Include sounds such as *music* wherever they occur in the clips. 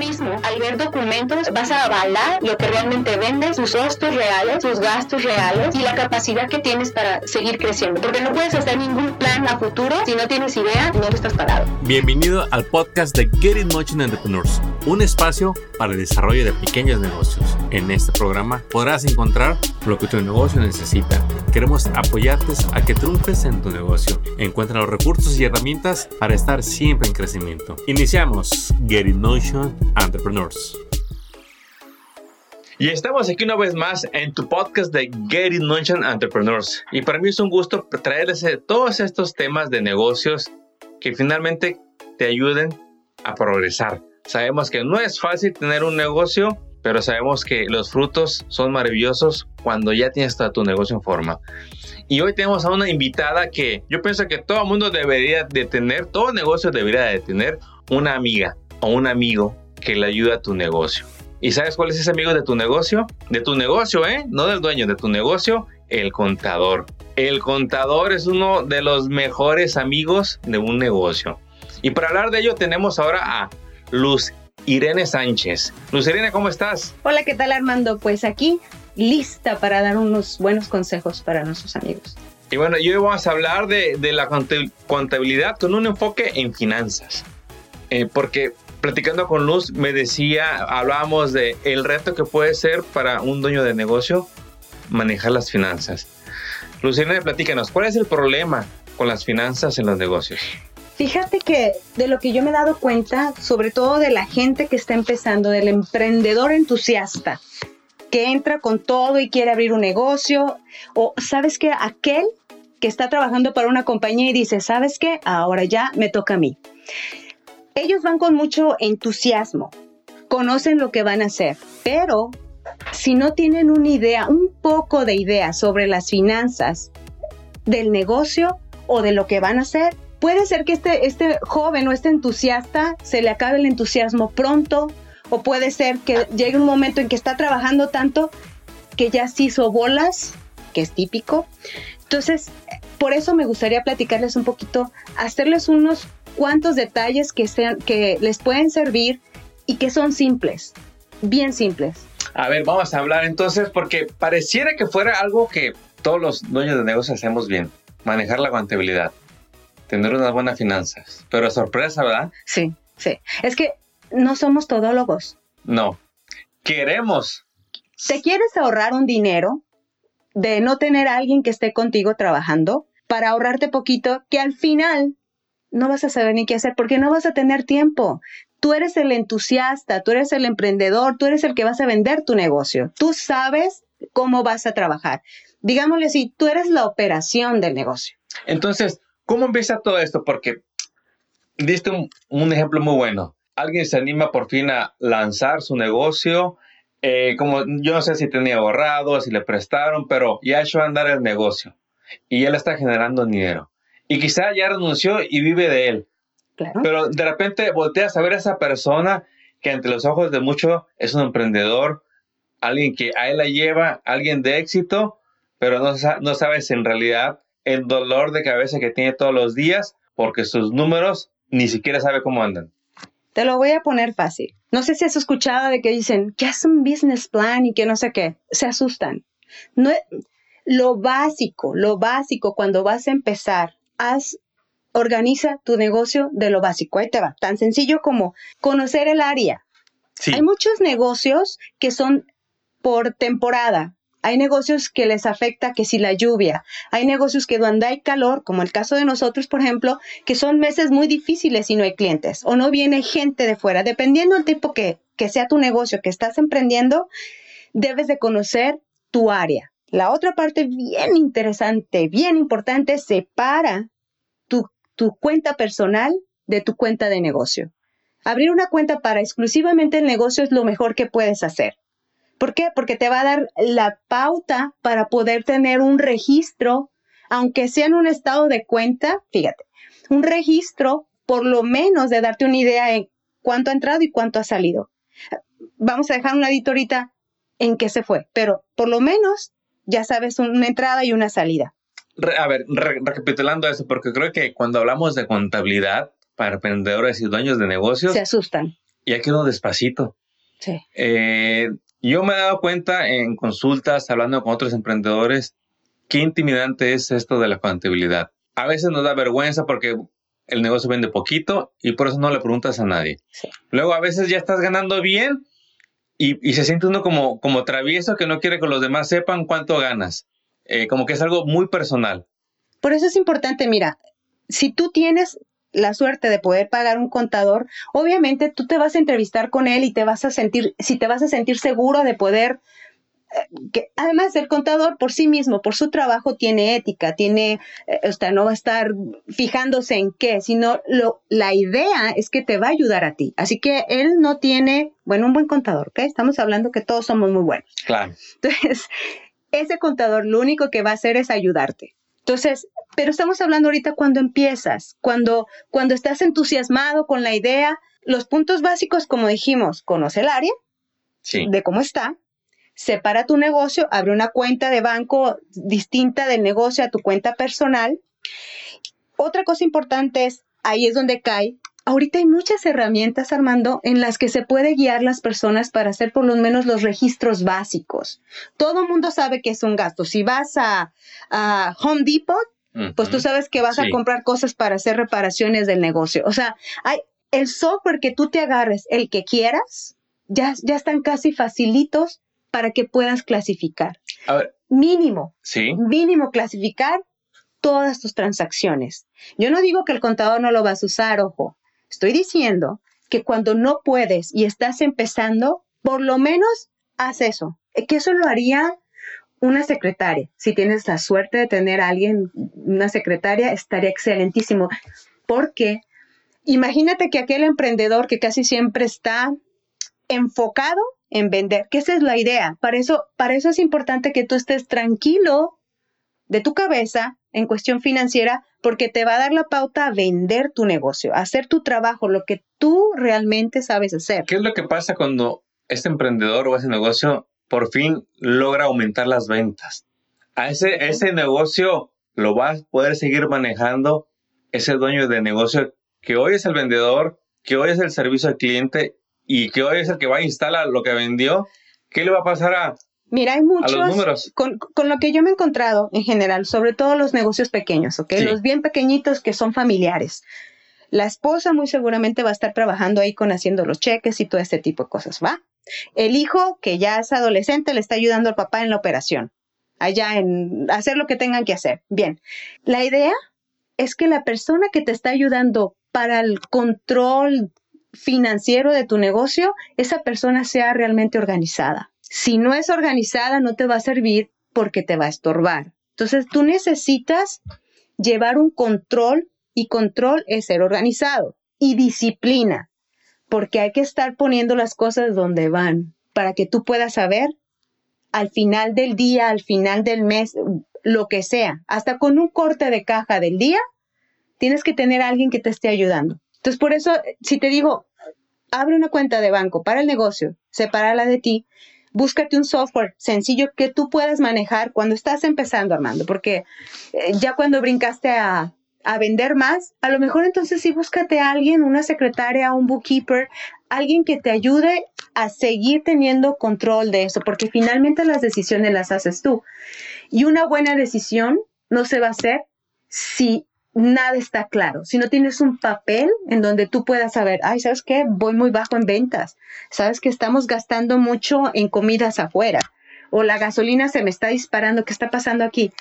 mismo, al ver documentos, vas a avalar lo que realmente vendes, tus costos reales, tus gastos reales y la capacidad que tienes para seguir creciendo. Porque no puedes hacer ningún plan a futuro si no tienes idea, no estás parado. Bienvenido al podcast de Get In Motion Entrepreneurs, un espacio para el desarrollo de pequeños negocios. En este programa podrás encontrar lo que tu negocio necesita. Queremos apoyarte a que triunfes en tu negocio. Encuentra los recursos y herramientas para estar siempre en crecimiento. Iniciamos Get In Motion Entrepreneurs. Y estamos aquí una vez más en tu podcast de Get In Motion Entrepreneurs. Y para mí es un gusto traerles todos estos temas de negocios que finalmente te ayuden a progresar. Sabemos que no es fácil tener un negocio, pero sabemos que los frutos son maravillosos cuando ya tienes todo tu negocio en forma. Y hoy tenemos a una invitada que yo pienso que todo mundo debería de tener, todo negocio debería de tener una amiga o un amigo que le ayude a tu negocio. ¿Y sabes cuál es ese amigo de tu negocio? De tu negocio, ¿eh? No del dueño, de tu negocio, el contador. El contador es uno de los mejores amigos de un negocio. Y para hablar de ello tenemos ahora a Luz Irene Sánchez. Luz Irene, ¿cómo estás? Hola, ¿qué tal Armando? Pues aquí lista para dar unos buenos consejos para nuestros amigos. Y bueno, hoy vamos a hablar de, la contabilidad con un enfoque en finanzas. Eh, porque platicando con Luz me decía, hablábamos de el reto que puede ser para un dueño de negocio manejar las finanzas. Luciana, platícanos, ¿cuál es el problema con las finanzas en los negocios? Fíjate que de lo que yo me he dado cuenta, sobre todo de la gente que está empezando, del emprendedor entusiasta, que entra con todo y quiere abrir un negocio, o sabes que aquel que está trabajando para una compañía y dice, sabes qué, ahora ya me toca a mí. Ellos van con mucho entusiasmo, conocen lo que van a hacer, pero si no tienen una idea, un poco de idea sobre las finanzas del negocio o de lo que van a hacer, puede ser que este, este joven o este entusiasta se le acabe el entusiasmo pronto o puede ser que llegue un momento en que está trabajando tanto que ya se hizo bolas, que es típico. Entonces, por eso me gustaría platicarles un poquito, hacerles unos cuantos detalles que, sean, que les pueden servir y que son simples, bien simples. A ver, vamos a hablar entonces, porque pareciera que fuera algo que todos los dueños de negocios hacemos bien, manejar la contabilidad, tener unas buenas finanzas, pero sorpresa, ¿verdad? Sí, sí. Es que no somos todólogos. No, queremos. ¿Te quieres ahorrar un dinero de no tener a alguien que esté contigo trabajando para ahorrarte poquito que al final no vas a saber ni qué hacer porque no vas a tener tiempo. Tú eres el entusiasta, tú eres el emprendedor, tú eres el que vas a vender tu negocio. Tú sabes cómo vas a trabajar. Digámosle así, tú eres la operación del negocio. Entonces, ¿cómo empieza todo esto? Porque diste un, ejemplo muy bueno. Alguien se anima por fin a lanzar su negocio. Eh, como yo no sé si tenía ahorrado, si le prestaron, pero ya echó a andar el negocio y él está generando dinero. Y quizá ya renunció y vive de él. Pero de repente volteas a ver a esa persona que ante los ojos de muchos es un emprendedor, alguien que a él la lleva, alguien de éxito, pero no, no sabes en realidad el dolor de cabeza que tiene todos los días porque sus números ni siquiera sabe cómo andan. Te lo voy a poner fácil. No sé si has escuchado de que dicen que es un business plan y que no sé qué. Se asustan. No, lo básico, lo básico cuando vas a empezar, haz, organiza tu negocio de lo básico. Ahí te va. Tan sencillo como conocer el área. Hay muchos negocios que son por temporada. Hay negocios que les afecta que si la lluvia, hay negocios que donde hay calor, como el caso de nosotros, por ejemplo, que son meses muy difíciles y no hay clientes o no viene gente de fuera. Dependiendo del tipo que, que sea tu negocio que estás emprendiendo, debes de conocer tu área. La otra parte bien interesante, bien importante, separa tu, tu cuenta personal de tu cuenta de negocio. Abrir una cuenta para exclusivamente el negocio es lo mejor que puedes hacer. ¿Por qué? Porque te va a dar la pauta para poder tener un registro, aunque sea en un estado de cuenta, fíjate, un registro por lo menos de darte una idea de cuánto ha entrado y cuánto ha salido. Vamos a dejar un ladito ahorita en qué se fue, pero por lo menos ya sabes una entrada y una salida. a ver, recapitulando eso, porque creo que cuando hablamos de contabilidad para emprendedores y dueños de negocios, se asustan. y hay que irnos despacito. Sí. Eh, yo me he dado cuenta en consultas, hablando con otros emprendedores, qué intimidante es esto de la contabilidad. A veces nos da vergüenza porque el negocio vende poquito y por eso no le preguntas a nadie. Sí. Luego a veces ya estás ganando bien y, y se siente uno como, como travieso que no quiere que los demás sepan cuánto ganas. Eh, como que es algo muy personal. Por eso es importante, mira, si tú tienes la suerte de poder pagar un contador, obviamente tú te vas a entrevistar con él y te vas a sentir, si te vas a sentir seguro de poder, eh, que además el contador por sí mismo, por su trabajo, tiene ética, tiene, eh, o sea, no va a estar fijándose en qué, sino lo, la idea es que te va a ayudar a ti. Así que él no tiene, bueno, un buen contador, ¿ok? Estamos hablando que todos somos muy buenos. Claro. Entonces, *laughs* ese contador lo único que va a hacer es ayudarte. Entonces, pero estamos hablando ahorita cuando empiezas, cuando, cuando estás entusiasmado con la idea, los puntos básicos, como dijimos, conoce el área, Sí. de cómo está, separa tu negocio, abre una cuenta de banco distinta del negocio a tu cuenta personal. Otra cosa importante es, ahí es donde cae. Ahorita hay muchas herramientas, Armando, en las que se puede guiar las personas para hacer por lo menos los registros básicos. Todo el mundo sabe que es un gasto. Si vas a, a Home Depot, pues tú sabes que vas a comprar cosas para hacer reparaciones del negocio. O sea, hay el software que tú te agarres, el que quieras, ya, ya están casi facilitos para que puedas clasificar. A ver, Mínimo, sí. mínimo clasificar todas tus transacciones. Yo no digo que el contador no lo vas a usar, ojo. Estoy diciendo que cuando no puedes y estás empezando, por lo menos haz eso. Eh, Que eso lo haría una secretaria. Si tienes la suerte de tener a alguien, una secretaria, estaría excelentísimo. Porque imagínate que aquel emprendedor que casi siempre está enfocado en vender, que esa es la idea. Para eso, para eso es importante que tú estés tranquilo de tu cabeza en cuestión financiera, porque te va a dar la pauta a vender tu negocio, hacer tu trabajo, lo que tú realmente sabes hacer. ¿Qué es lo que pasa cuando este emprendedor o ese negocio por fin logra aumentar las ventas? A ese, ese negocio lo va a poder seguir manejando ese dueño de negocio que hoy es el vendedor, que hoy es el servicio al cliente y que hoy es el que va a instalar lo que vendió. ¿Qué le va a pasar a, Mira, hay a muchos, los números? con, con lo que yo me he encontrado en general, sobre todo los negocios pequeños, ¿ok? Sí. Los bien pequeñitos que son familiares. La esposa muy seguramente va a estar trabajando ahí con haciendo los cheques y todo este tipo de cosas, ¿va? El hijo, que ya es adolescente, le está ayudando al papá en la operación, allá en hacer lo que tengan que hacer. Bien, la idea es que la persona que te está ayudando para el control financiero de tu negocio, esa persona sea realmente organizada. Si no es organizada, no te va a servir porque te va a estorbar. Entonces, tú necesitas llevar un control y control es ser organizado y disciplina, porque hay que estar poniendo las cosas donde van para que tú puedas saber al final del día, al final del mes, lo que sea, hasta con un corte de caja del día, tienes que tener a alguien que te esté ayudando. Entonces, por eso, si te digo, abre una cuenta de banco para el negocio, sepárala de ti, búscate un software sencillo que tú puedas manejar cuando estás empezando, Armando, porque eh, ya cuando brincaste a, a vender más, a lo mejor entonces sí búscate a alguien, una secretaria, un bookkeeper, alguien que te ayude a seguir teniendo control de eso, porque finalmente las decisiones las haces tú. Y una buena decisión no se va a hacer si nada está claro. Si no tienes un papel en donde tú puedas saber, ay, ¿sabes qué? Voy muy bajo en ventas. ¿Sabes que estamos gastando mucho en comidas afuera? O la gasolina se me está disparando, ¿qué está pasando aquí?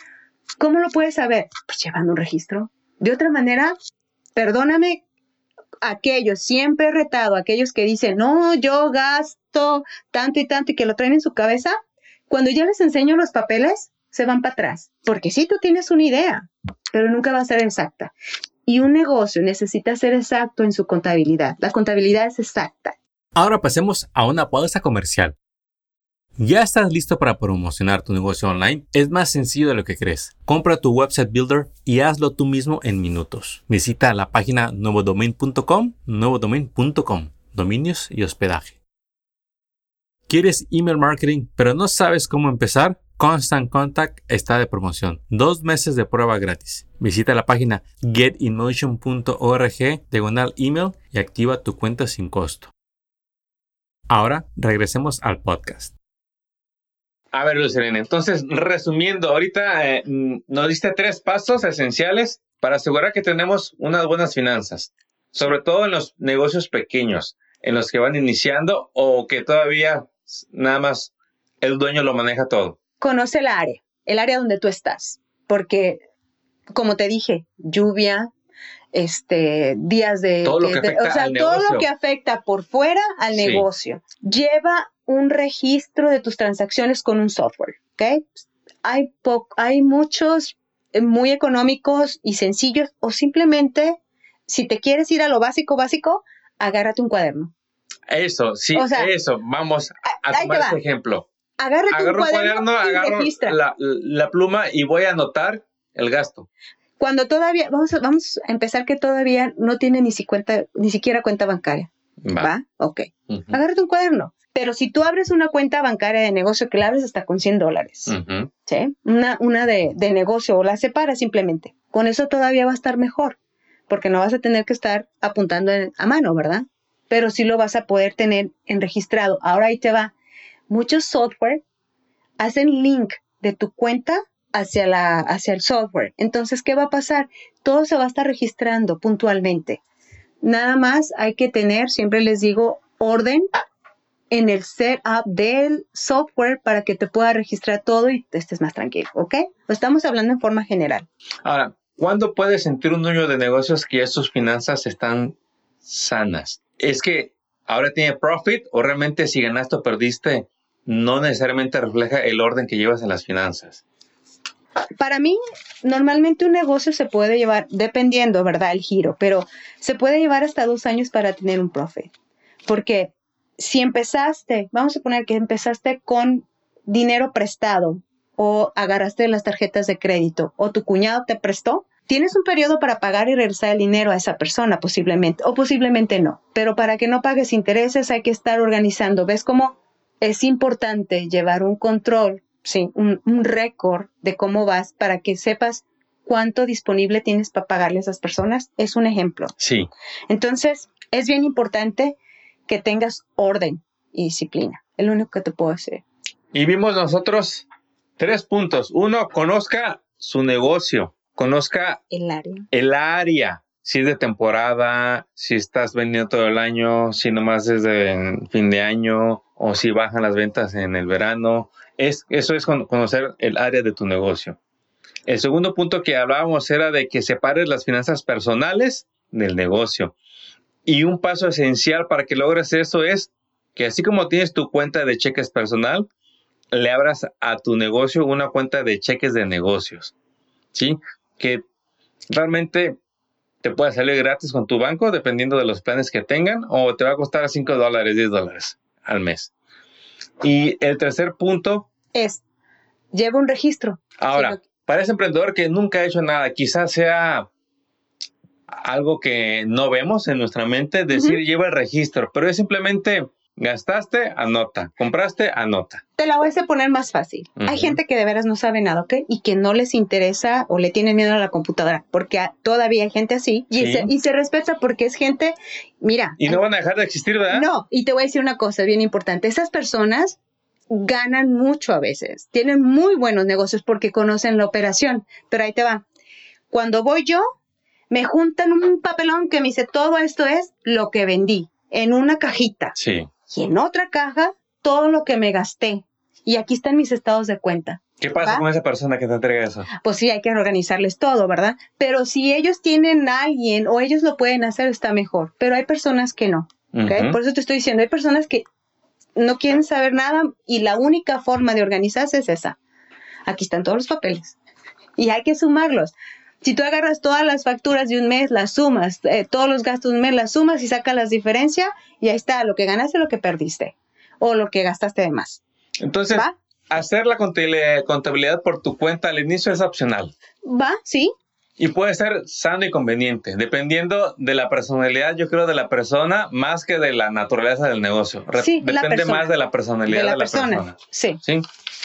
¿Cómo lo puedes saber? Pues llevando un registro. De otra manera, perdóname, aquellos, siempre he retado aquellos que dicen, no, yo gasto tanto y tanto y que lo traen en su cabeza, cuando yo les enseño los papeles, se van para atrás. Porque sí, tú tienes una idea, pero nunca va a ser exacta. Y un negocio necesita ser exacto en su contabilidad. La contabilidad es exacta. Ahora pasemos a una pausa comercial. ¿Ya estás listo para promocionar tu negocio online? Es más sencillo de lo que crees. Compra tu website builder y hazlo tú mismo en minutos. Visita la página nuevodomain.com, nuevodomain.com, dominios y hospedaje. ¿Quieres email marketing pero no sabes cómo empezar? Constant Contact está de promoción. Dos meses de prueba gratis. Visita la página getinmotion.org diagonal email y activa tu cuenta sin costo. Ahora regresemos al podcast. A ver, Lucelene, entonces, resumiendo, ahorita eh, mm, nos diste tres pasos esenciales para asegurar que tenemos unas buenas finanzas, sobre todo en los negocios pequeños, en los que van iniciando o que todavía nada más el dueño lo maneja todo. Conoce el área, el área donde tú estás, porque, como te dije, lluvia, este, días de... Todo lo que de- afecta o sea, al todo negocio. lo que afecta por fuera al Sí. negocio. Lleva un registro de tus transacciones con un software, ¿ok? Hay, po- hay muchos eh, muy económicos y sencillos o simplemente, si te quieres ir a lo básico, básico, agárrate un cuaderno. Eso, sí, O sea, eso, vamos a tomar va. este ejemplo. Agárrate Agarro un un cuaderno, y agarro registra. la, la pluma y voy a anotar el gasto. Cuando todavía, vamos a, vamos a empezar que todavía no tiene ni, si cuenta, ni siquiera cuenta bancaria. Va. ¿Va? Ok. Agárrate un cuaderno. Pero si tú abres una cuenta bancaria de negocio, que la abres hasta con 100 dólares. ¿sí? Una, una de, de negocio o la separas simplemente. Con eso todavía va a estar mejor, porque no vas a tener que estar apuntando en- a mano, ¿verdad? Pero sí lo vas a poder tener en registrado. Ahora ahí te va. Muchos software hacen link de tu cuenta hacia, la, hacia el software. Entonces, ¿qué va a pasar? Todo se va a estar registrando puntualmente. Nada más hay que tener, siempre les digo, orden en el setup del software para que te pueda registrar todo y estés más tranquilo, ¿ok? Lo estamos hablando en forma general. Ahora, ¿cuándo puede sentir un dueño de negocios que ya sus finanzas están sanas? ¿Es que ahora tiene profit o realmente si ganaste o perdiste no necesariamente refleja el orden que llevas en las finanzas? Para mí, normalmente un negocio se puede llevar, dependiendo, ¿verdad? El giro, pero se puede llevar hasta dos años para tener un profit. Porque si empezaste, vamos a poner que empezaste con dinero prestado o agarraste las tarjetas de crédito o tu cuñado te prestó, tienes un periodo para pagar y regresar el dinero a esa persona posiblemente o posiblemente no. Pero para que no pagues intereses hay que estar organizando. ¿Ves cómo es importante llevar un control, sí, un, un récord de cómo vas para que sepas cuánto disponible tienes para pagarle a esas personas? Es un ejemplo. Sí. Entonces, es bien importante que tengas orden y disciplina. Es lo único que te puedo decir. Y vimos nosotros tres puntos. Uno, conozca su negocio, conozca El área. el área, si es de temporada, si estás vendiendo todo el año, si nomás es de fin de año o si bajan las ventas en el verano. Es, eso es con- conocer el área de tu negocio. El segundo punto que hablábamos era de que separes las finanzas personales del negocio. Y un paso esencial para que logres eso es que así como tienes tu cuenta de cheques personal, le abras a tu negocio una cuenta de cheques de negocios. ¿Sí? Que realmente te puede salir gratis con tu banco, dependiendo de los planes que tengan, o te va a costar 5 dólares, 10 dólares al mes. Y el tercer punto, Es, lleva un registro. ahora, para ese emprendedor que nunca ha hecho nada, quizás sea algo que no vemos en nuestra mente, decir lleva el registro, pero es simplemente gastaste, anota, compraste, anota. Te la voy a poner más fácil. Hay gente que de veras no sabe nada, ¿ok? Y que no les interesa o le tienen miedo a la computadora, porque todavía hay gente así y, Sí. se, y se respeta porque es gente, mira, Y no van a dejar de existir, ¿verdad? No, y te voy a decir una cosa bien importante. Esas personas ganan mucho a veces, tienen muy buenos negocios porque conocen la operación, pero ahí te va. Cuando voy yo, me juntan un papelón que me dice todo esto es lo que vendí en una cajita Sí. Y en otra caja todo lo que me gasté. Y aquí están mis estados de cuenta. ¿Qué pasa ¿Va? con esa persona que te entrega eso? Pues sí, hay que organizarles todo, ¿verdad? Pero si ellos tienen a alguien o ellos lo pueden hacer, está mejor. Pero hay personas que no. Por eso te estoy diciendo, hay personas que no quieren saber nada y la única forma de organizarse es esa. Aquí están todos los papeles y hay que sumarlos. Si tú agarras todas las facturas de un mes, las sumas, eh, todos los gastos de un mes, las sumas y sacas las diferencias y ahí está lo que ganaste, lo que perdiste o lo que gastaste de más. Entonces, ¿Va? hacer la contabili- contabilidad por tu cuenta al inicio es opcional. ¿Va? ¿Sí? Y puede ser sano y conveniente, dependiendo de la personalidad, yo creo, de la persona, más que de la naturaleza del negocio. Sí, Depende más de la personalidad De la persona. persona. Sí. Sí.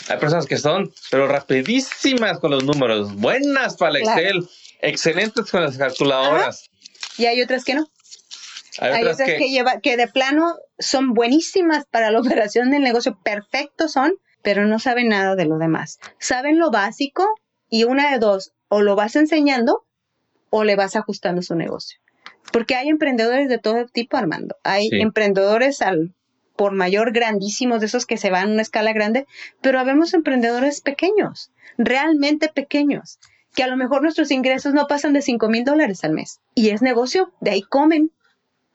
Hay personas que son, pero rapidísimas con los números, buenas para el Claro. Excel, excelentes con las calculadoras. Y hay otras que no. Hay, otras, que, lleva, que de plano son buenísimas para la *laughs* operación del negocio, perfectos son, pero no saben nada de lo demás. Saben lo básico y una de dos, o lo vas enseñando o le vas ajustando su negocio. Porque hay emprendedores de todo tipo, Armando. Hay emprendedores al por mayor grandísimos, de esos que se van a una escala grande, pero habemos emprendedores pequeños, realmente pequeños, que a lo mejor nuestros ingresos no pasan de 5 mil dólares al mes. Y es negocio, de ahí comen,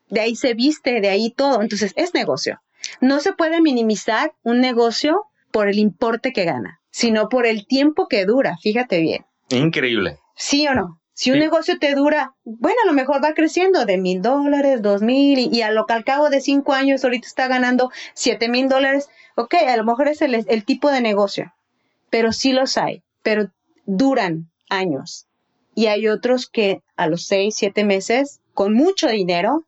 de ahí se viste, de ahí todo. Entonces es negocio. No se puede minimizar un negocio por el importe que gana, sino por el tiempo que dura, fíjate bien. Increíble. ¿Sí o no? Si un negocio te dura, bueno, a lo mejor va creciendo de mil dólares, dos mil, y, a lo que al cabo de cinco años ahorita está ganando siete mil dólares, ok, a lo mejor es el, el tipo de negocio, pero sí los hay, pero duran años. Y hay otros que a los seis, siete meses, con mucho dinero,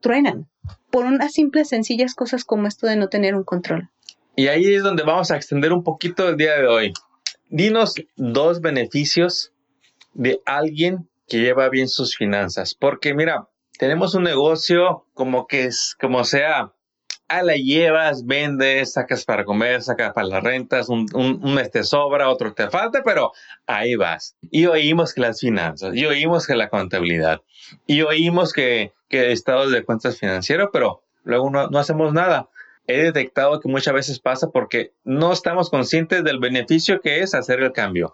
truenan por unas simples, sencillas cosas como esto de no tener un control. Y ahí es donde vamos a extender un poquito el día de hoy. Dinos dos beneficios de alguien que lleva bien sus finanzas. Porque mira, tenemos un negocio como que es, como sea, a la llevas, vendes, sacas para comer, sacas para las rentas, un, un, mes te sobra, otro te falta, pero ahí vas. Y oímos que las finanzas, y oímos que la contabilidad, y oímos que, que estado de cuentas financiero, pero luego no, no hacemos nada. He detectado que muchas veces pasa porque no estamos conscientes del beneficio que es hacer el cambio.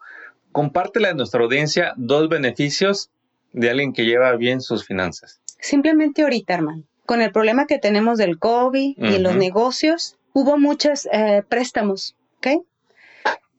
Compártela a nuestra audiencia dos beneficios de alguien que lleva bien sus finanzas. Simplemente ahorita, hermano, con el problema que tenemos del COVID y los negocios, hubo muchos eh, préstamos, ¿ok?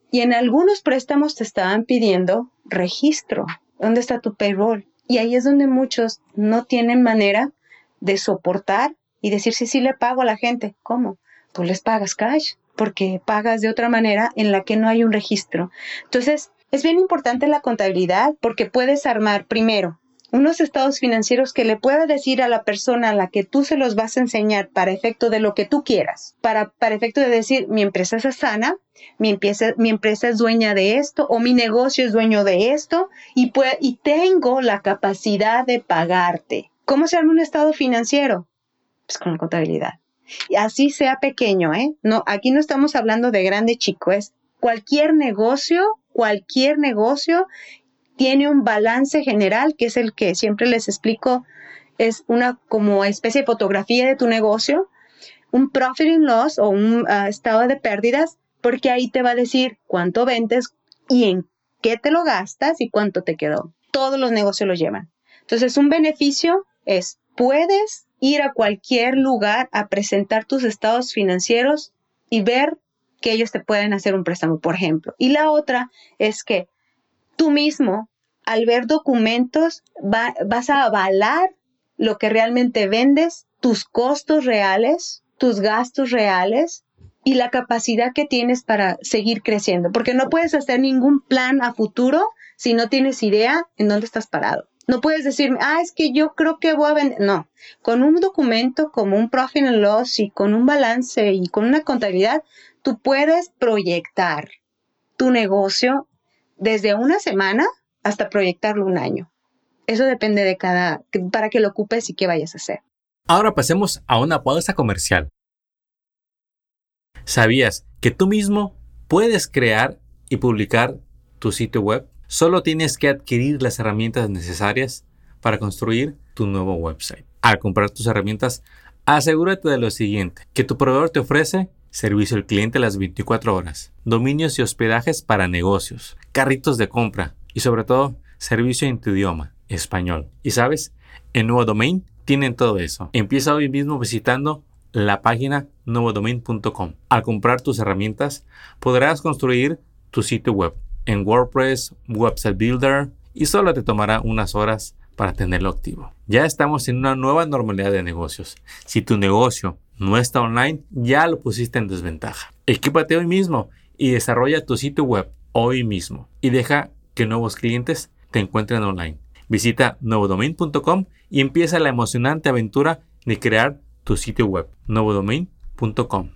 Y en algunos préstamos te estaban pidiendo registro. ¿Dónde está tu payroll? Y ahí es donde muchos no tienen manera de soportar y decir si sí le pago a la gente. ¿Cómo? Tú les pagas cash porque pagas de otra manera en la que no hay un registro. Entonces, es bien importante la contabilidad porque puedes armar primero unos estados financieros que le pueda decir a la persona a la que tú se los vas a enseñar para efecto de lo que tú quieras, para, para efecto de decir, mi empresa es sana, mi empresa, mi empresa es dueña de esto o mi negocio es dueño de esto y, y tengo la capacidad de pagarte. ¿Cómo se arma un estado financiero? Pues con la contabilidad. Y así sea pequeño, ¿eh? No, aquí no estamos hablando de grande chico, es cualquier negocio cualquier negocio tiene un balance general, que es el que siempre les explico, es una como especie de fotografía de tu negocio, un profit and loss o un ah, estado de pérdidas, porque ahí te va a decir cuánto vendes y en qué te lo gastas y cuánto te quedó. Todos los negocios lo llevan. Entonces, un beneficio es, puedes ir a cualquier lugar a presentar tus estados financieros y ver que ellos te pueden hacer un préstamo, por ejemplo. Y la otra es que tú mismo, al ver documentos, vas a avalar lo que realmente vendes, tus costos reales, tus gastos reales y la capacidad que tienes para seguir creciendo, porque no puedes hacer ningún plan a futuro si no tienes idea en dónde estás parado. No puedes decirme, ah, es que yo creo que voy a vender. No, con un documento como un profit and loss y con un balance y con una contabilidad, tú puedes proyectar tu negocio desde una semana hasta proyectarlo un año. Eso depende de cada, para que lo ocupes y qué vayas a hacer. Ahora pasemos a una pausa comercial. ¿Sabías que tú mismo puedes crear y publicar tu sitio web? Solo tienes que adquirir las herramientas necesarias para construir tu nuevo website. Al comprar tus herramientas, asegúrate de lo siguiente, que tu proveedor te ofrece servicio al cliente las 24 horas, dominios y hospedajes para negocios, carritos de compra y sobre todo servicio en tu idioma, español. Y sabes, en Nuevo Domain tienen todo eso. Empieza hoy mismo visitando la página nuevodomain.com. Al comprar tus herramientas, podrás construir tu sitio web en WordPress, Website Builder y solo te tomará unas horas para tenerlo activo. Ya estamos en una nueva normalidad de negocios. Si tu negocio no está online, ya lo pusiste en desventaja. Equípate hoy mismo y desarrolla tu sitio web hoy mismo y deja que nuevos clientes te encuentren online. Visita nuevodomain.com y empieza la emocionante aventura de crear tu sitio web, nuevodomain.com.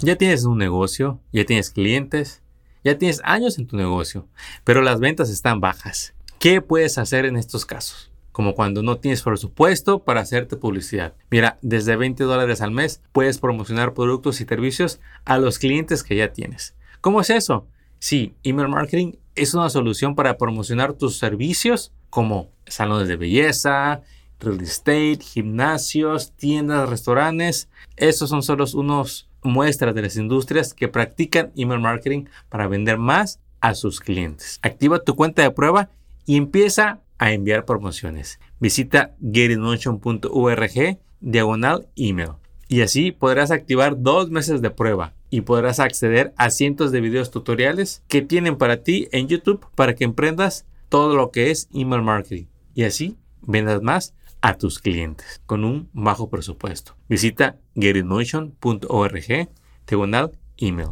Ya tienes un negocio, ya tienes clientes, ya tienes años en tu negocio, pero las ventas están bajas. ¿Qué puedes hacer en estos casos? Como cuando no tienes presupuesto para hacerte publicidad. Mira, desde 20 dólares al mes puedes promocionar productos y servicios a los clientes que ya tienes. ¿Cómo es eso? Sí, email marketing es una solución para promocionar tus servicios como salones de belleza, real estate, gimnasios, tiendas, restaurantes. Esos son solo unos muestras de las industrias que practican email marketing para vender más a sus clientes. Activa tu cuenta de prueba y empieza a enviar promociones. Visita getinmotion.org diagonal email y así podrás activar dos meses de prueba y podrás acceder a cientos de videos tutoriales que tienen para ti en YouTube para que emprendas todo lo que es email marketing y así vendas más a tus clientes con un bajo presupuesto. Visita getinmotion.org diagonal email.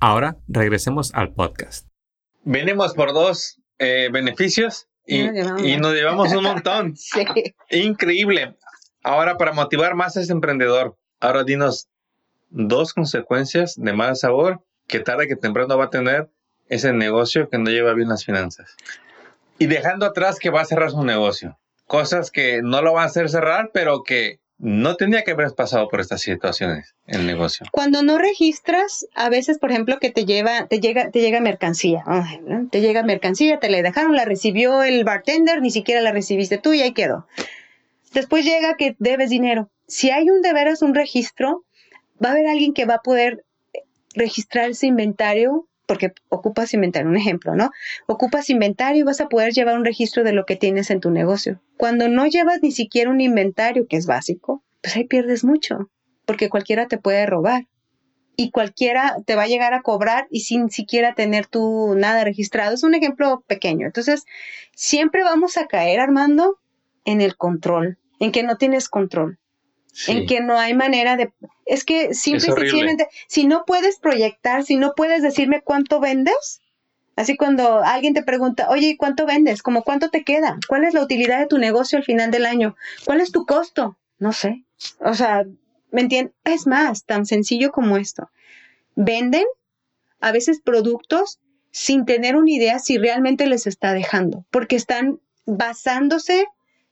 Ahora regresemos al podcast. Venimos por dos eh, beneficios y, y, nos llevamos un montón. *laughs* sí. Increíble. Ahora, para motivar más a ese emprendedor, ahora dinos dos consecuencias de mal sabor que tarde que temprano va a tener ese negocio que no lleva bien las finanzas. Y dejando atrás que va a cerrar su negocio. Cosas que no lo van a hacer cerrar, pero que no tenía que haber pasado por estas situaciones en el negocio. Cuando no registras, a veces, por ejemplo, que te lleva, te llega, te llega mercancía, te llega mercancía, te la dejaron, la recibió el bartender, ni siquiera la recibiste tú y ahí quedó. Después llega que debes dinero. Si hay un de veras un registro, va a haber alguien que va a poder registrar ese inventario porque ocupas inventario, un ejemplo, ¿no? Ocupas inventario y vas a poder llevar un registro de lo que tienes en tu negocio. Cuando no llevas ni siquiera un inventario, que es básico, pues ahí pierdes mucho, porque cualquiera te puede robar y cualquiera te va a llegar a cobrar y sin siquiera tener tú nada registrado. Es un ejemplo pequeño. Entonces, siempre vamos a caer, Armando, en el control, en que no tienes control. Sí. en que no hay manera de... Es que simple y sencillamente, si no puedes proyectar, si no puedes decirme cuánto vendes, así cuando alguien te pregunta, oye, ¿cuánto vendes? Como cuánto te queda? ¿Cuál es la utilidad de tu negocio al final del año? ¿Cuál es tu costo? No sé. O sea, ¿me entiendes? Es más, tan sencillo como esto. Venden a veces productos sin tener una idea si realmente les está dejando, porque están basándose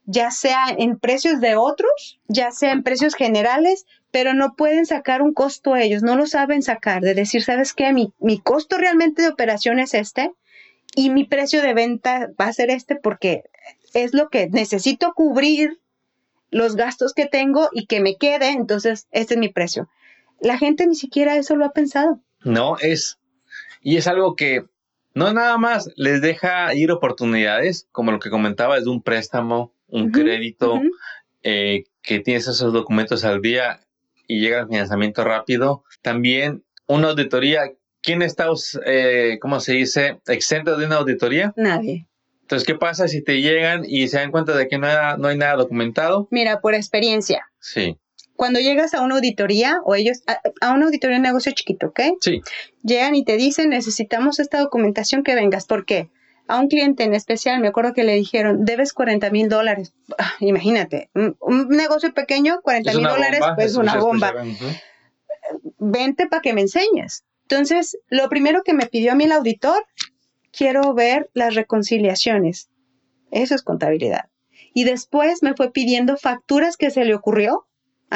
ya sea en precios de otros, ya sea en precios generales, pero no pueden sacar un costo ellos, no lo saben sacar, de decir, ¿sabes qué? Mi, mi costo realmente de operación es este y mi precio de venta va a ser este porque es lo que necesito cubrir los gastos que tengo y que me quede, entonces este es mi precio. La gente ni siquiera eso lo ha pensado. No, es, y es algo que no nada más les deja ir oportunidades, como lo que comentaba, es de un préstamo, un uh -huh, crédito, uh -huh. eh, que tienes esos documentos al día y llega el financiamiento rápido. También una auditoría. ¿Quién está, eh, cómo se dice, exento de una auditoría? Nadie. Entonces, ¿qué pasa si te llegan y se dan cuenta de que no hay, no hay nada documentado? Mira, por experiencia. Sí. Cuando llegas a una auditoría o ellos, a, a una auditoría de negocio chiquito, ¿ok? Sí. Llegan y te dicen, necesitamos esta documentación que vengas. ¿Por qué? A un cliente en especial, me acuerdo que le dijeron, debes 40 mil dólares. Ah, imagínate, un, un, negocio pequeño, 40 mil dólares, pues es una bomba. Vente para que me enseñes. Entonces, lo primero que me pidió a mí el auditor, quiero ver las reconciliaciones. Eso es contabilidad. Y después me fue pidiendo facturas que se le ocurrió.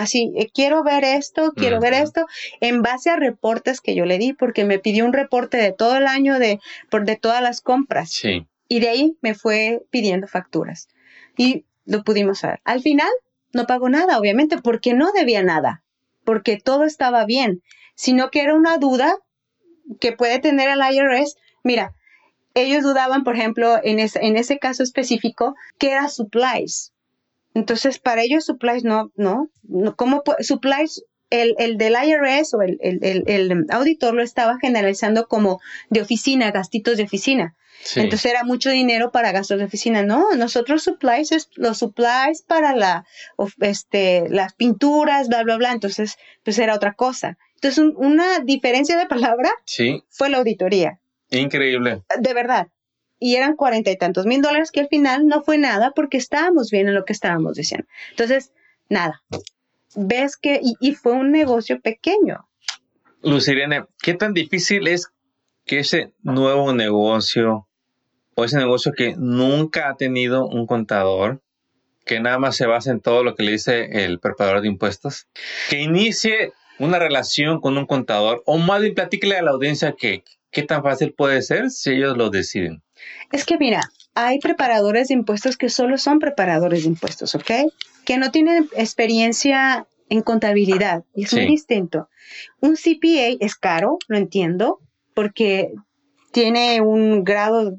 Así, eh, quiero ver esto, quiero uh -huh. ver esto, en base a reportes que yo le di, porque me pidió un reporte de todo el año de, por, de todas las compras. Sí. Y de ahí me fue pidiendo facturas. Y lo pudimos ver. Al final, no pagó nada, obviamente, porque no debía nada, porque todo estaba bien, sino que era una duda que puede tener el IRS. Mira, ellos dudaban, por ejemplo, en, es, en ese caso específico, que era supplies. Entonces, para ellos supplies no, no, ¿cómo supplies? El, el del IRS o el, el, el, el, auditor lo estaba generalizando como de oficina, gastitos de oficina. Sí. Entonces era mucho dinero para gastos de oficina. No, nosotros supplies es los supplies para la, este, las pinturas, bla, bla, bla. Entonces, pues era otra cosa. Entonces, un, una diferencia de palabra sí. fue la auditoría. Increíble. De verdad y eran cuarenta y tantos mil dólares que al final no fue nada porque estábamos bien en lo que estábamos diciendo. Entonces, nada, ves que, y, y fue un negocio pequeño. Lucirene, ¿qué tan difícil es que ese nuevo negocio o ese negocio que nunca ha tenido un contador, que nada más se basa en todo lo que le dice el preparador de impuestos, que inicie una relación con un contador o más bien platíquele a la audiencia que qué tan fácil puede ser si ellos lo deciden. Es que mira, hay preparadores de impuestos que solo son preparadores de impuestos, ¿ok? Que no tienen experiencia en contabilidad y es muy Sí. distinto. Un CPA es caro, lo entiendo, porque tiene un grado,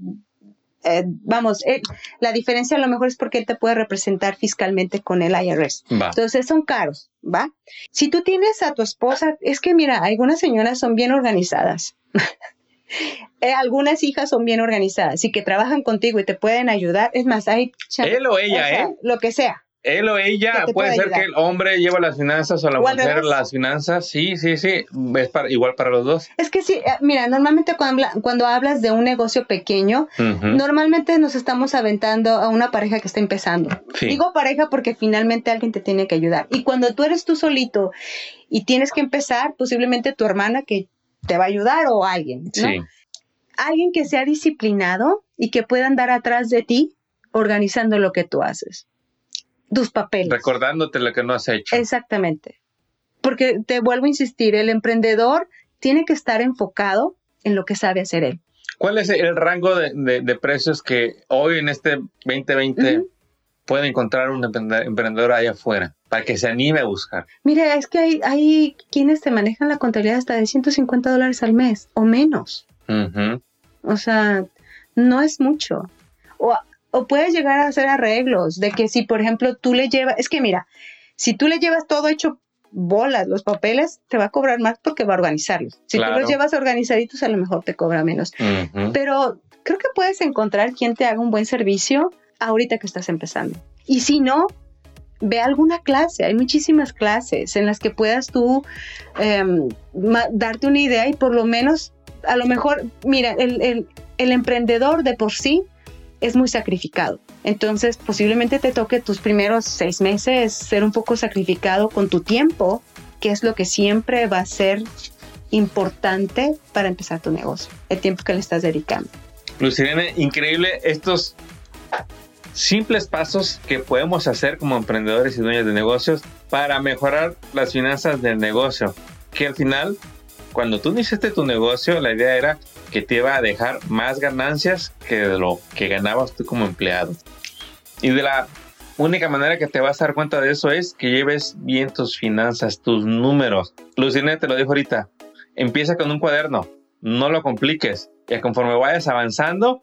eh, vamos, eh, la diferencia a lo mejor es porque él te puede representar fiscalmente con el IRS. Va. Entonces son caros, ¿va? Si tú tienes a tu esposa, es que mira, algunas señoras son bien organizadas. *laughs* *laughs* Eh, algunas hijas son bien organizadas y que trabajan contigo y te pueden ayudar. Es más, hay Él o ella, o sea, ¿eh? Lo que sea. Él o ella, puede puede ser que el hombre lleva las finanzas o la O mujer las finanzas. Sí, sí, sí. Es para, igual para los dos. Es que sí, eh, mira, normalmente cuando, habla- cuando hablas de un negocio pequeño, normalmente nos estamos aventando a una pareja que está empezando. Sí. Digo pareja porque finalmente alguien te tiene que ayudar. Y cuando tú eres tú solito y tienes que empezar, posiblemente tu hermana que te va a ayudar o alguien, ¿no? Sí. Alguien que sea disciplinado y que pueda andar atrás de ti organizando lo que tú haces. Tus papeles. Recordándote lo que no has hecho. Exactamente. Porque te vuelvo a insistir, el emprendedor tiene que estar enfocado en lo que sabe hacer él. ¿Cuál es el rango de, de- de precios que hoy en este 2020 Ujú. Puede encontrar un emprende- emprendedor allá afuera para que se anime a buscar? Mira, es que hay, hay quienes te manejan la contabilidad hasta de 150 dólares al mes o menos. O sea, no es mucho. O, o puedes llegar a hacer arreglos de que si, por ejemplo, tú le llevas, es que mira, si tú le llevas todo hecho bolas, los papeles, te va a cobrar más porque va a organizarlos. Si tú los llevas organizaditos, a lo mejor te cobra menos. Pero creo que puedes encontrar quien te haga un buen servicio ahorita que estás empezando. Y si no, ve alguna clase. Hay muchísimas clases en las que puedas tú em, darte una idea y por lo menos, a lo mejor, mira, el, el- el emprendedor de por sí es muy sacrificado. Entonces, posiblemente te toque tus primeros seis meses ser un poco sacrificado con tu tiempo, que es lo que siempre va a ser importante para empezar tu negocio, el tiempo que le estás dedicando. Lucirene, increíble estos simples pasos que podemos hacer como emprendedores y dueños de negocios para mejorar las finanzas del negocio. Que al final, cuando tú iniciaste tu negocio, la idea era que te iba a dejar más ganancias que de lo que ganabas tú como empleado. Y de la única manera que te vas a dar cuenta de eso es que lleves bien tus finanzas, tus números. Lucirene te lo dijo ahorita. Empieza con un cuaderno, no lo compliques. Y conforme vayas avanzando,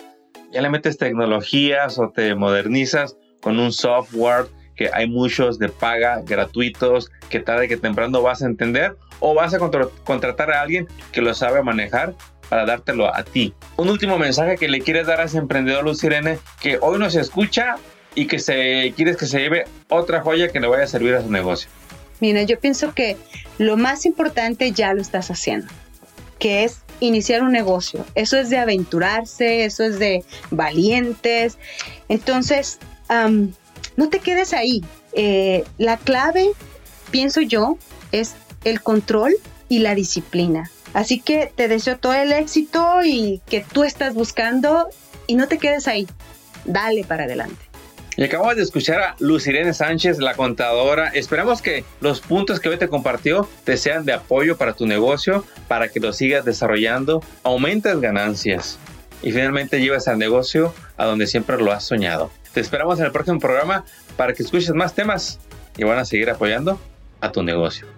ya le metes tecnologías o te modernizas con un software que hay muchos de paga gratuitos que tarde que temprano vas a entender o vas a contra- contratar a alguien que lo sabe manejar para dártelo a ti. Un último mensaje que le quieres dar a ese emprendedor Luz Irene que hoy nos escucha y que se quieres que se lleve otra joya que le vaya a servir a su negocio. Mira, yo pienso que lo más importante ya lo estás haciendo, que es iniciar un negocio. Eso es de aventurarse, eso es de valientes. Entonces, am, no te quedes ahí. Eh, la clave, pienso yo, es el control y la disciplina. Así que te deseo todo el éxito y que tú estás buscando y no te quedes ahí. Dale para adelante. Y acabamos de escuchar a Luz Irene Sánchez, la contadora. Esperamos que los puntos que hoy te compartió te sean de apoyo para tu negocio, para que lo sigas desarrollando, aumentes ganancias y finalmente lleves al negocio a donde siempre lo has soñado. Te esperamos en el próximo programa para que escuches más temas y van a seguir apoyando a tu negocio.